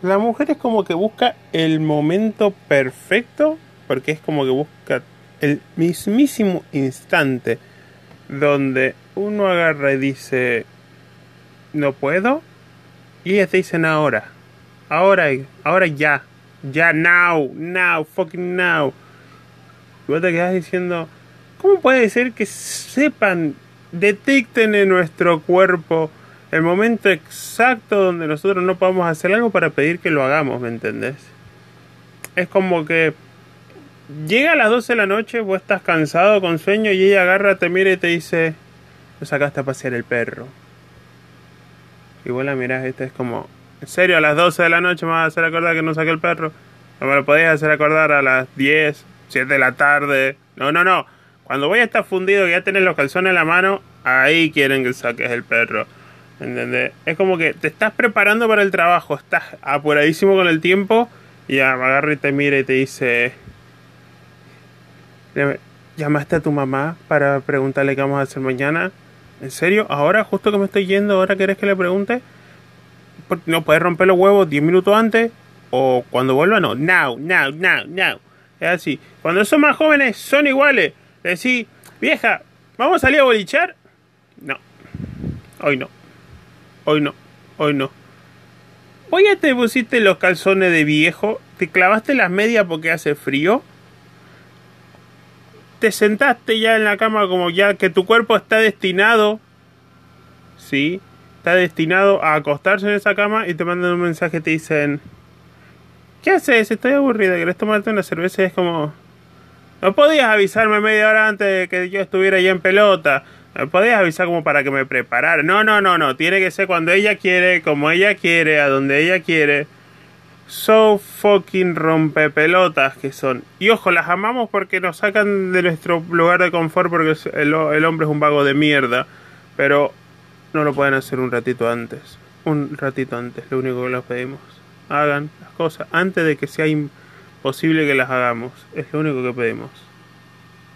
La mujer es como que busca el momento perfecto, porque es como que busca el mismísimo instante donde uno agarra y dice, no puedo, y ellas dicen ahora, ahora, ahora ya, ya, now, now, fucking now. Y vos te quedas diciendo, ¿cómo puede ser que sepan, detecten en nuestro cuerpo el momento exacto donde nosotros no podamos hacer algo para pedir que lo hagamos, ¿me entendés? Es como que llega a las 12 de la noche, vos estás cansado, con sueño, y ella agarra, te mira y te dice, lo sacaste a pasear el perro. Y vos la mirás, esta es como, ¿en serio a las 12 de la noche me vas a hacer acordar que no saqué el perro? No me lo podías hacer acordar a las 10, 7 de la tarde. No, no, no. Cuando voy a estar fundido y ya tenés los calzones en la mano, ahí quieren que saques el perro. ¿Entendés? Es como que te estás preparando para el trabajo, estás apuradísimo con el tiempo y ya agarra y te mira y te dice, llamaste a tu mamá para preguntarle qué vamos a hacer mañana. ¿En serio? ¿Ahora? Justo que me estoy yendo, ¿ahora querés que le pregunte? ¿No puedes romper los huevos 10 minutos antes? ¿O cuando vuelva? No. Now, now, now, now. Es así. Cuando son más jóvenes, son iguales. Decís, vieja, ¿vamos a salir a bolichar? No. Hoy no. Hoy no. Hoy no. Hoy ya te pusiste los calzones de viejo. Te clavaste las medias porque hace frío te sentaste ya en la cama como ya que tu cuerpo está destinado, ¿sí? Está destinado a acostarse en esa cama y te mandan un mensaje te dicen, ¿qué haces? Estoy aburrida, ¿querés tomarte una cerveza? Y es como, no podías avisarme media hora antes de que yo estuviera ya en pelota. Me podías avisar como para que me preparara. No, no, no, no. Tiene que ser cuando ella quiere, como ella quiere, a donde ella quiere so fucking rompepelotas que son. Y ojo, las amamos porque nos sacan de nuestro lugar de confort porque el, el, hombre es un vago de mierda. Pero no lo pueden hacer un ratito antes. Un ratito antes, lo único que les pedimos. Hagan las cosas antes de que sea imposible que las hagamos. Es lo único que pedimos.